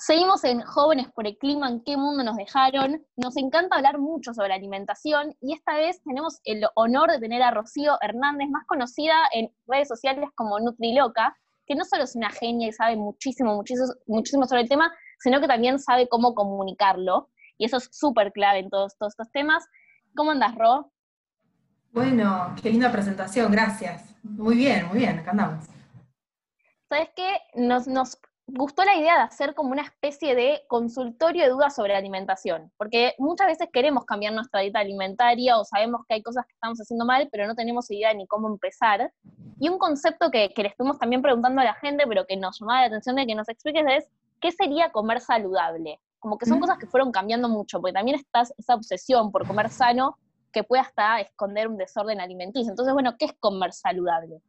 Seguimos en Jóvenes por el Clima, en qué mundo nos dejaron. Nos encanta hablar mucho sobre alimentación y esta vez tenemos el honor de tener a Rocío Hernández, más conocida en redes sociales como Nutriloca, que no solo es una genia y sabe muchísimo, muchísimo, muchísimo sobre el tema, sino que también sabe cómo comunicarlo. Y eso es súper clave en todos, todos estos temas. ¿Cómo andas, Ro? Bueno, qué linda presentación, gracias. Muy bien, muy bien, acá andamos. ¿Sabes qué? Nos, nos gustó la idea de hacer como una especie de consultorio de dudas sobre alimentación, porque muchas veces queremos cambiar nuestra dieta alimentaria o sabemos que hay cosas que estamos haciendo mal, pero no tenemos idea ni cómo empezar. Y un concepto que, que le estuvimos también preguntando a la gente, pero que nos llamaba la atención de que nos expliques es, ¿qué sería comer saludable? Como que son cosas que fueron cambiando mucho, porque también está esa obsesión por comer sano que puede hasta esconder un desorden alimenticio. Entonces, bueno, ¿qué es comer saludable?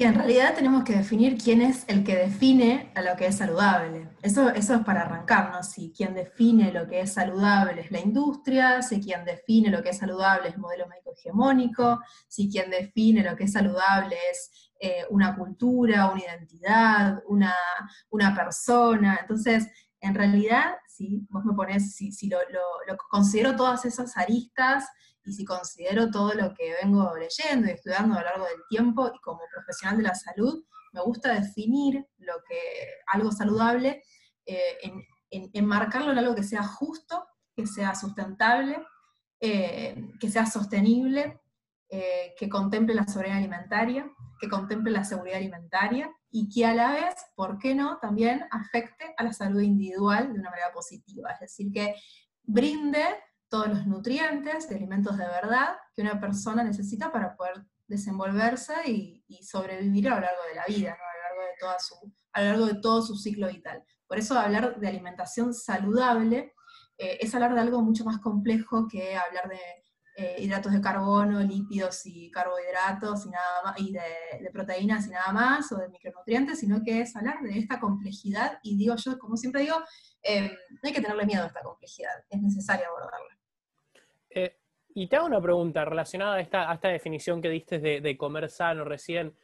Y en realidad tenemos que definir quién es el que define a lo que es saludable. Eso, eso es para arrancarnos. Si quien define lo que es saludable es la industria, si quien define lo que es saludable es el modelo médico hegemónico, si quien define lo que es saludable es eh, una cultura, una identidad, una, una persona. Entonces, en realidad, si vos me pones, si, si lo, lo, considero todas esas aristas y si considero todo lo que vengo leyendo y estudiando a lo largo del tiempo y como profesional de la salud, me gusta definir lo que algo saludable, eh, en, enmarcarlo en algo que sea justo, que sea sustentable, eh, que sea sostenible, eh, que contemple la soberanía alimentaria, que contemple la seguridad alimentaria y que a la vez, ¿por qué no?, también afecte a la salud individual de una manera positiva. Es decir, que brinde todos los nutrientes de alimentos de verdad que una persona necesita para poder desenvolverse y, sobrevivir a lo largo de la vida, a, lo largo de toda su, a lo largo de todo su ciclo vital. Por eso hablar de alimentación saludable eh, es hablar de algo mucho más complejo que hablar de eh, hidratos de carbono, lípidos y carbohidratos y nada más, y de, proteínas y nada más, o de micronutrientes, sino que es hablar de esta complejidad, y digo yo, como siempre digo, eh, no hay que tenerle miedo a esta complejidad, es necesario abordarla. Eh, y te hago una pregunta relacionada a esta, esta definición que diste de, comer sano recién.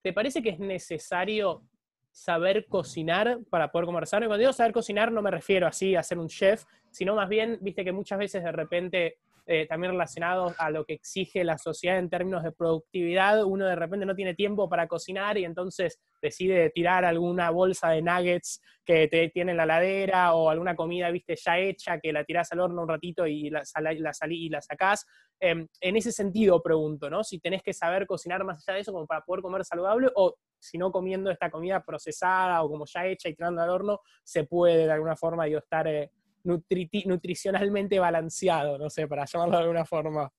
¿Te parece que es necesario saber cocinar para poder comer sano? Y cuando digo saber cocinar no me refiero así a ser un chef, sino más bien, viste que muchas veces de repente eh, también relacionados a lo que exige la sociedad en términos de productividad, uno de repente no tiene tiempo para cocinar y entonces decide tirar alguna bolsa de nuggets que te tiene en la ladera o alguna comida, viste, ya hecha, que la tirás al horno un ratito y la, la, y la sacás. Em, en ese sentido pregunto, ¿no? Si tenés que saber cocinar más allá de eso como para poder comer saludable o si no comiendo esta comida procesada o como ya hecha y tirando al horno, se puede de alguna forma, digo, estar... Eh, nutricionalmente balanceado, no sé, para llamarlo de alguna forma.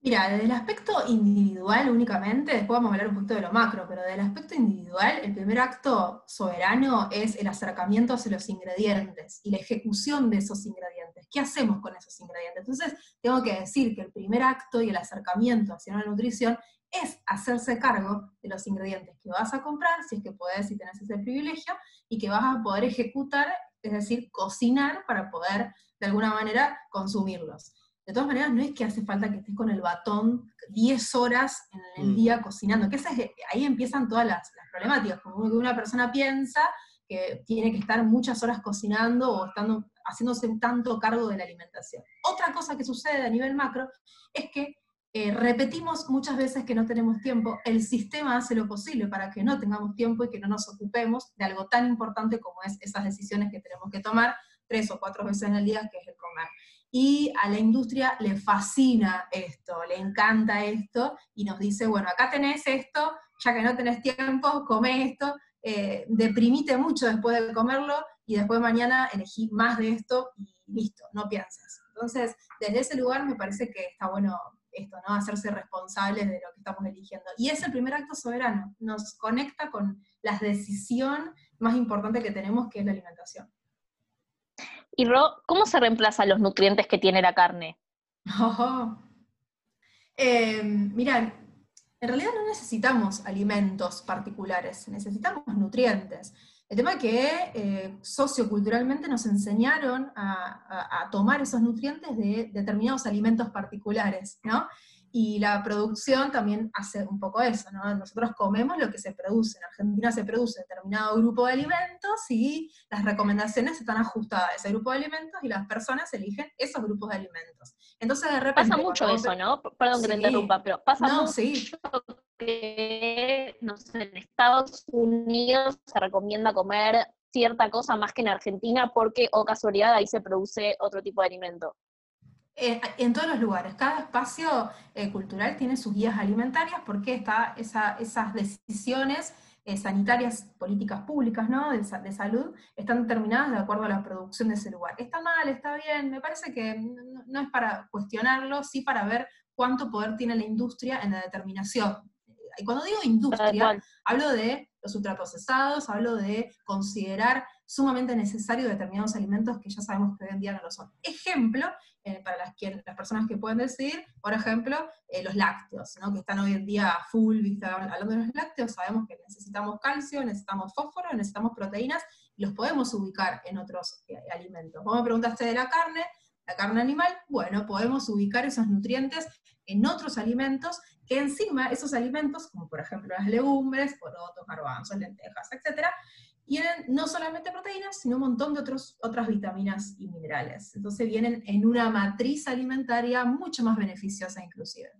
Mira, desde el aspecto individual únicamente, después vamos a hablar un poquito de lo macro, pero desde el aspecto individual, el primer acto soberano es el acercamiento hacia los ingredientes y la ejecución de esos ingredientes. ¿Qué hacemos con esos ingredientes? Entonces, tengo que decir que el primer acto y el acercamiento hacia la nutrición es hacerse cargo de los ingredientes que vas a comprar, si es que puedes y tenés ese privilegio, y que vas a poder ejecutar es decir, cocinar para poder de alguna manera consumirlos. De todas maneras, no es que hace falta que estés con el batón 10 horas en el mm. día cocinando, que ahí empiezan todas las, problemáticas, como que una persona piensa que tiene que estar muchas horas cocinando o estando, haciéndose tanto cargo de la alimentación. Otra cosa que sucede a nivel macro es que eh, repetimos muchas veces que no tenemos tiempo, el sistema hace lo posible para que no tengamos tiempo y que no nos ocupemos de algo tan importante como es esas decisiones que tenemos que tomar tres o cuatro veces en el día, que es el comer. Y a la industria le fascina esto, le encanta esto, y nos dice, bueno, acá tenés esto, ya que no tenés tiempo, come esto, eh, deprimite mucho después de comerlo, y después mañana elegí más de esto, y listo, no piensas. Entonces, desde ese lugar me parece que está bueno esto, ¿no? Hacerse responsables de lo que estamos eligiendo. Y es el primer acto soberano, nos conecta con la decisión más importante que tenemos, que es la alimentación. Y Ro, ¿cómo se reemplazan los nutrientes que tiene la carne? Eh, mira, en realidad no necesitamos alimentos particulares, necesitamos nutrientes. El tema es que eh, socioculturalmente nos enseñaron a, tomar esos nutrientes de determinados alimentos particulares, ¿no? Y la producción también hace un poco eso, ¿no? Nosotros comemos lo que se produce. En Argentina se produce determinado grupo de alimentos y las recomendaciones están ajustadas a ese grupo de alimentos y las personas eligen esos grupos de alimentos. Entonces de repente... Pasa mucho eso, ¿no? Perdón que te interrumpa, pero pasa mucho que, no sé, en Estados Unidos se recomienda comer cierta cosa más que en Argentina porque, o casualidad, ahí se produce otro tipo de alimento. Eh, en todos los lugares. Cada espacio eh, cultural tiene sus guías alimentarias porque está esas decisiones eh, sanitarias, políticas públicas ¿no? de, salud, están determinadas de acuerdo a la producción de ese lugar. Está mal, está bien, me parece que no, es para cuestionarlo, sí para ver cuánto poder tiene la industria en la determinación. Y cuando digo industria, hablo de los ultraprocesados, hablo de considerar sumamente necesario determinados alimentos que ya sabemos que hoy en día no lo son. Ejemplo, eh, para las, personas que pueden decir, por ejemplo, eh, los lácteos, ¿no? que están hoy en día full, hablando de los lácteos, sabemos que necesitamos calcio, necesitamos fósforo, necesitamos proteínas, y los podemos ubicar en otros eh, alimentos. Vos me preguntaste de la carne, la carne animal, bueno, podemos ubicar esos nutrientes en otros alimentos que encima esos alimentos, como por ejemplo las legumbres, porotos, garbanzos, lentejas, etcétera, tienen no solamente proteínas, sino un montón de otros, otras vitaminas y minerales. Entonces vienen en una matriz alimentaria mucho más beneficiosa inclusive.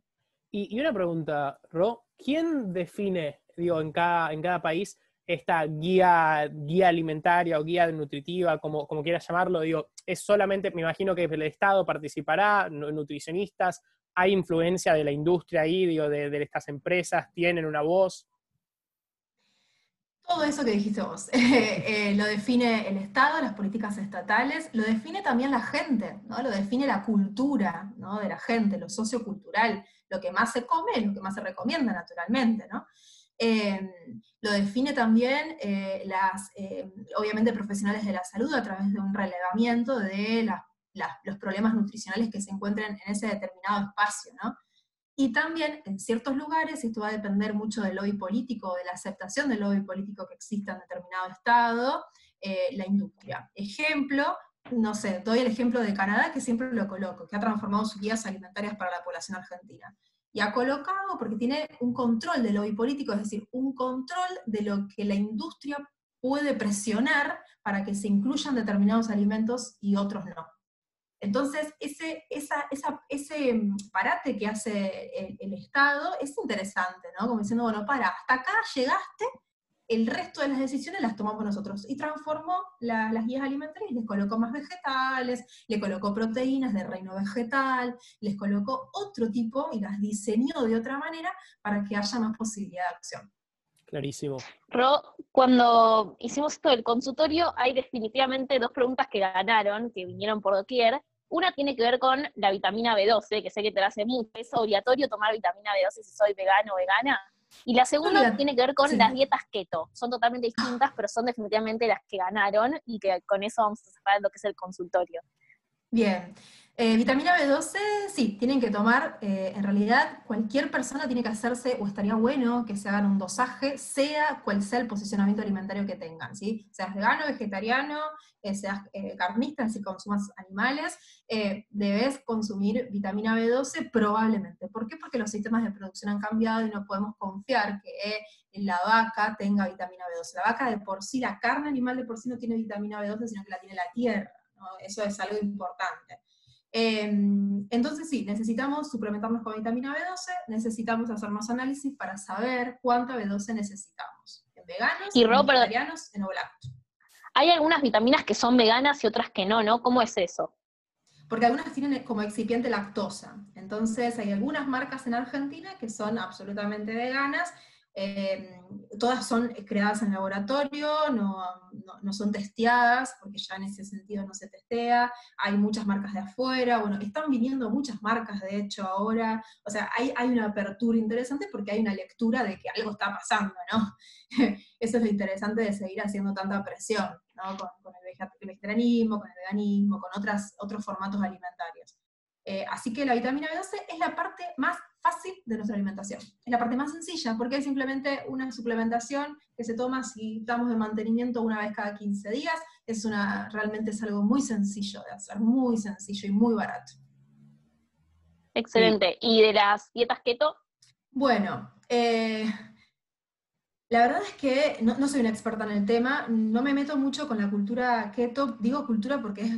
Y, una pregunta, Ro, ¿quién define, digo, en cada, en cada país esta guía, guía alimentaria o guía nutritiva, como, como quieras llamarlo? Digo, es solamente, me imagino que el Estado participará, nutricionistas, hay influencia de la industria ahí, digo, de, de estas empresas, tienen una voz. Todo eso que dijiste vos, eh, lo define el Estado, las políticas estatales, lo define también la gente, ¿no? lo define la cultura ¿no? de la gente, lo sociocultural, lo que más se come, lo que más se recomienda naturalmente. ¿no? Em, lo define también eh, las, em, obviamente, profesionales de la salud a través de un relevamiento de los problemas nutricionales que se encuentren en ese determinado espacio. ¿no? Y también en ciertos lugares, esto va a depender mucho del lobby político, de la aceptación del lobby político que exista en determinado estado, eh, la industria. Ejemplo, no sé, doy el ejemplo de Canadá, que siempre lo coloco, que ha transformado sus guías alimentarias para la población argentina. Y ha colocado, porque tiene un control del lobby político, es decir, un control de lo que la industria puede presionar para que se incluyan determinados alimentos y otros no. Entonces, ese, mm, parate que hace el, Estado es interesante, ¿no? Como diciendo, bueno, para, hasta acá llegaste, el resto de las decisiones las tomamos nosotros. Y transformó las guías alimentarias, les colocó más vegetales, le colocó proteínas de reino vegetal, les colocó otro tipo y las diseñó de otra manera para que haya más posibilidad de acción. Clarísimo. Ro, cuando hicimos esto del consultorio, hay definitivamente dos preguntas que ganaron, que vinieron por doquier. Una tiene que ver con la vitamina B12, que sé que te la hace mucho. ¿Es obligatorio tomar vitamina B12 si soy vegano o vegana? Y la segunda tiene que ver con las dietas keto. Son totalmente distintas, pero son definitivamente las que ganaron y que con eso vamos a cerrar lo que es el consultorio. Bien. Eh, vitamina B12, sí, tienen que tomar, eh, en realidad cualquier persona tiene que hacerse, o estaría bueno que se hagan un dosaje, sea cual sea el posicionamiento alimentario que tengan, ¿sí? Seas vegano, vegetariano, eh, seas carnista, si consumas animales, debes consumir vitamina B12 probablemente. ¿Por qué? Porque los sistemas de producción han cambiado y no podemos confiar que la vaca tenga vitamina B12. La vaca de por sí, la carne animal de por sí no tiene vitamina B12, sino que la tiene la tierra. Eso es algo importante. Em, entonces sí, necesitamos suplementarnos con vitamina B12, necesitamos hacer más análisis para saber cuánta B12 necesitamos. En veganos, y en vegetarianos, en ovolactos. Hay algunas vitaminas que son veganas y otras que no, ¿no? ¿Cómo es eso? Porque algunas tienen como excipiente lactosa. Entonces hay algunas marcas en Argentina que son absolutamente veganas Em, todas son creadas en laboratorio, no, son testeadas, porque ya en ese sentido no se testea, hay muchas marcas de afuera, bueno, están viniendo muchas marcas de hecho ahora, o sea, hay, hay una apertura interesante porque hay una lectura de que algo está pasando, ¿no? Eso es lo interesante de seguir haciendo tanta presión, ¿no? Con, el vegetarianismo, con el veganismo, con otras, otros formatos alimentarios. Eh, así que la vitamina B12 es la parte más fácil de nuestra alimentación. Es la parte más sencilla, porque es simplemente una suplementación que se toma si estamos de mantenimiento una vez cada 15 días. Es una, realmente es algo muy sencillo de hacer, muy sencillo y muy barato. Excelente. ¿Y de las dietas keto? Bueno, eh, La verdad es que no, soy una experta en el tema, no me meto mucho con la cultura keto, digo cultura porque es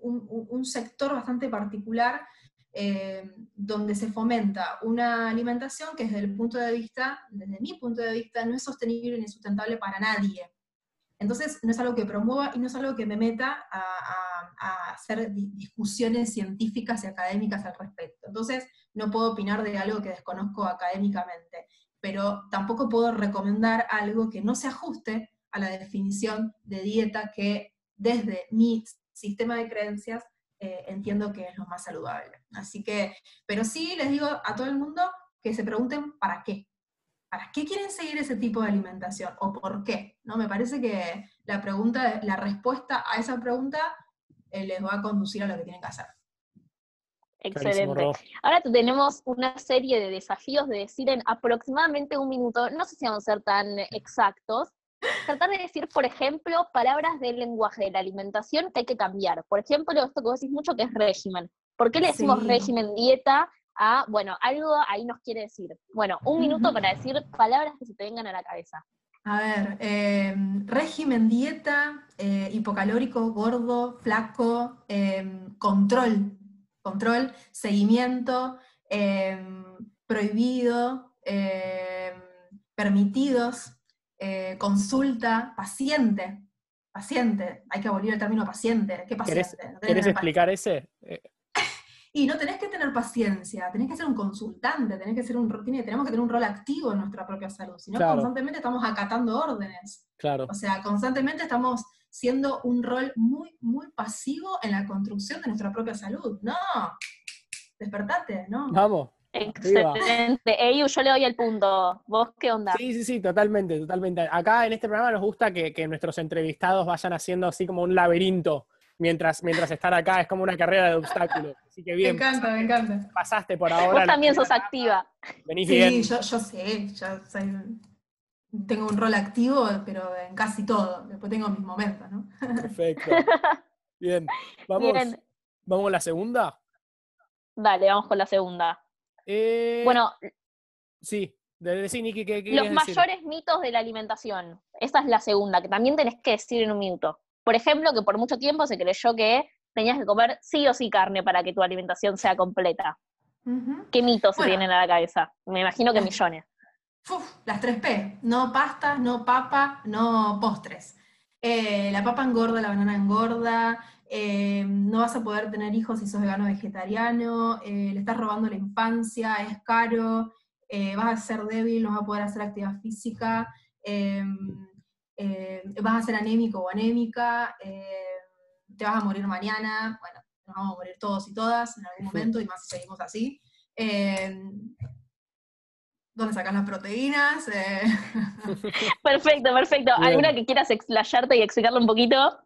un, sector bastante particular eh, donde se fomenta una alimentación que desde el punto de vista, desde mi punto de vista, no es sostenible ni sustentable para nadie. Entonces, no es algo que promueva y no es algo que me meta a, a hacer discusiones científicas y académicas al respecto. Entonces, no puedo opinar de algo que desconozco académicamente pero tampoco puedo recomendar algo que no se ajuste a la definición de dieta que desde mi sistema de creencias eh, entiendo que es lo más saludable. Así que, pero sí les digo a todo el mundo que se pregunten para qué. ¿Para qué quieren seguir ese tipo de alimentación? ¿O por qué? ¿No? Me parece que la pregunta, la respuesta a esa pregunta eh, les va a conducir a lo que tienen que hacer. Excelente. Ahora tenemos una serie de desafíos de decir en aproximadamente un minuto, no sé si vamos a ser tan exactos, tratar de decir, por ejemplo, palabras del lenguaje de la alimentación que hay que cambiar. Por ejemplo, esto que vos decís mucho que es régimen. ¿Por qué le decimos régimen dieta a, bueno, algo ahí nos quiere decir? Bueno, un minuto para decir palabras que se te vengan a la cabeza. A ver, em, régimen dieta, eh, hipocalórico, gordo, flaco, em, control, control, seguimiento, em, prohibido, permitidos, eh, consulta, paciente. Paciente, hay que abolir el término paciente. ¿Qué paciente? ¿Querés, explicar ese? Eh, y no tenés que tener paciencia, tenés que ser un consultante, tenés que ser un, tenemos que tener un rol activo en nuestra propia salud, si no constantemente estamos acatando órdenes. Claro. O sea, constantemente estamos siendo un rol muy, muy pasivo en la construcción de nuestra propia salud. No, despertate, ¿no? Vamos. Excelente. Eyu, yo le doy el punto. ¿Vos qué onda? Sí, sí, sí, totalmente, totalmente. Acá en este programa nos gusta que, que nuestros entrevistados vayan haciendo así como un laberinto mientras, mientras están acá, es como una carrera de obstáculos. Así que bien. Me encanta, me encanta. Pasaste por ahora. Vos también sos activa. Venís bien. Sí, yo, yo sé, yo soy tengo un rol activo, pero en casi todo. Después tengo mis momentos, ¿no? Perfecto. Bien. Vamos, ¿Vamos con la segunda? Dale, vamos con la segunda. Eh, bueno. Sí, de, sí, Niki, ¿qué, Los mayores mitos de la alimentación. Esa es la segunda, que también tenés que decir en un minuto. Por ejemplo, que por mucho tiempo se creyó que tenías que comer sí o sí carne para que tu alimentación sea completa. ¿Qué mitos se tienen a la cabeza? Me imagino que millones las tres P, no pasta, no papa, no postres. Eh, la papa engorda, la banana engorda, eh, no vas a poder tener hijos si sos vegano o vegetariano, eh, le estás robando la infancia, es caro, vas a ser débil, no vas a poder hacer actividad física, vas a ser anémico o anémica, te vas a morir mañana, bueno, nos vamos a morir todos y todas en algún momento, y más si seguimos así dónde sacas las proteínas. Eh. Perfecto, perfecto. ¿Alguna que quieras explayarte y explicarlo un poquito?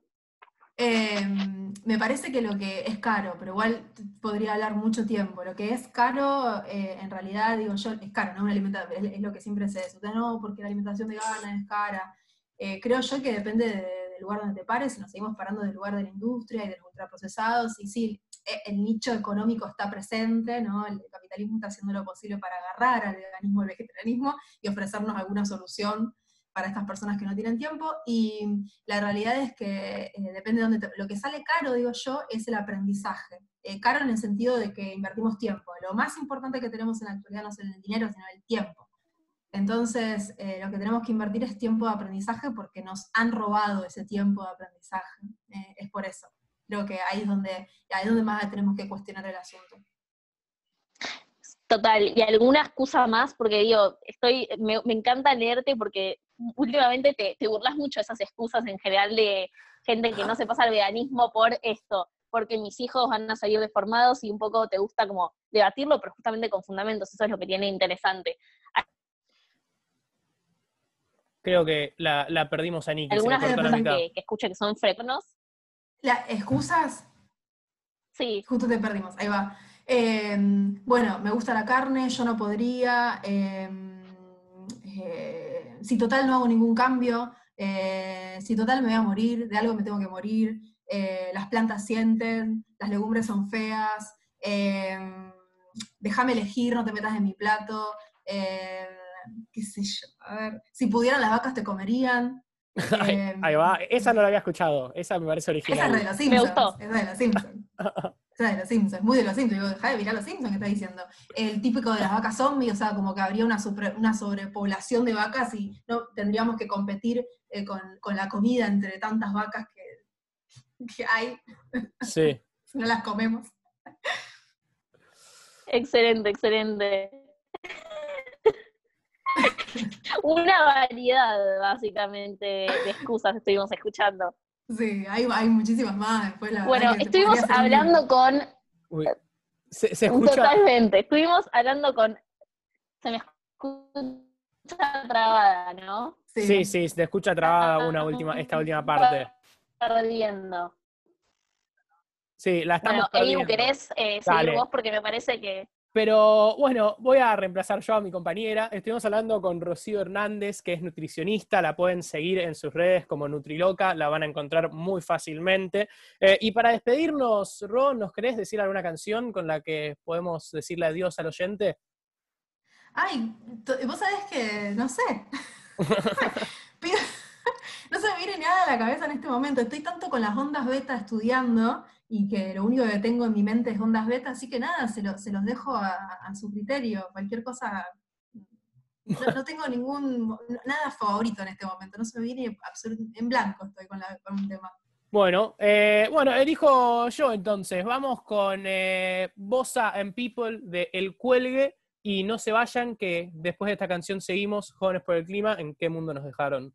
Em, me parece que lo que es caro, pero igual podría hablar mucho tiempo. Lo que es caro, eh, en realidad, digo yo, es caro, ¿no? Una alimentación, es, lo que siempre se dice, no, porque la alimentación vegana es cara. Eh, creo yo que depende del lugar donde te pares, nos seguimos parando del lugar de la industria y de los ultraprocesados, y sí, e, el nicho económico está presente, ¿no? El capitalismo está haciendo lo posible para agarrar al veganismo, al vegetarianismo y ofrecernos alguna solución para estas personas que no tienen tiempo. Y la realidad es que eh, depende de dónde lo que sale caro, digo yo, es el aprendizaje. Eh, caro en el sentido de que invertimos tiempo. Lo más importante que tenemos en la actualidad no es el dinero, sino el tiempo. Entonces, eh, lo que tenemos que invertir es tiempo de aprendizaje porque nos han robado ese tiempo de aprendizaje. es por eso creo que ahí es donde, ahí es donde más tenemos que cuestionar el asunto. Total, y alguna excusa más, porque digo, estoy, me, encanta leerte porque últimamente te, te, burlas mucho de esas excusas en general de gente que no se pasa al veganismo por esto, porque mis hijos van a salir deformados y un poco te gusta como debatirlo, pero justamente con fundamentos, eso es lo que tiene interesante. Creo que la, la perdimos a Niki. Algunas personas que, que escuchen que son frenos ¿Las excusas? Sí. Justo te perdimos, ahí va. Em, bueno, me gusta la carne, yo no podría. Em, eh, si total no hago ningún cambio, eh, si total me voy a morir, de algo me tengo que morir, eh, las plantas sienten, las legumbres son feas, em, déjame elegir, no te metas en mi plato, qué sé yo, a ver, si pudieran las vacas te comerían. Ahí, ahí va, esa no la había escuchado, esa me parece Esa es original. de los Simpsons. gustó. Esa es de los Simpsons. Es de los Simpsons, muy de los Simpsons. Digo, dejá de mirar los Simpsons, ¿qué estás diciendo? El típico de las vacas zombies, o sea, como que habría una, supre- una sobrepoblación de vacas y no tendríamos que competir eh, con, con la comida entre tantas vacas que, que hay, Sí. si no las comemos. Excelente, excelente. Una variedad, básicamente, de excusas estuvimos escuchando. Sí, hay, hay muchísimas más después. La Bueno, estuvimos un hablando con, Uy. Se, se escucha. totalmente, estuvimos hablando con, se me escucha trabada, ¿no? Sí, sí, se escucha trabada una última, esta última parte. Perdiendo. Sí, la estamos Bueno, Edu, perdiendo. ¿querés eh, seguir vos? Porque me parece que Pero bueno, voy a reemplazar yo a mi compañera. Estuvimos hablando con Rocío Hernández, que es nutricionista. La pueden seguir en sus redes como Nutriloca, la van a encontrar muy fácilmente. Eh, y para despedirnos, Ro, ¿nos querés decir alguna canción con la que podemos decirle adiós al oyente? Ay, vos sabés que, no sé. No se me viene nada a la cabeza en este momento. Estoy tanto con las ondas beta estudiando y que lo único que tengo en mi mente es ondas beta, así que nada, se, lo- se los dejo a, su criterio. Cualquier cosa. No, tengo ningún. nada favorito en este momento. No se me viene en blanco estoy con, la- un tema. Bueno, eh, bueno, elijo yo entonces. Vamos con eh, Bosa and People de El Cuelgue. Y no se vayan, que después de esta canción seguimos, Jóvenes por el Clima, ¿en qué mundo nos dejaron?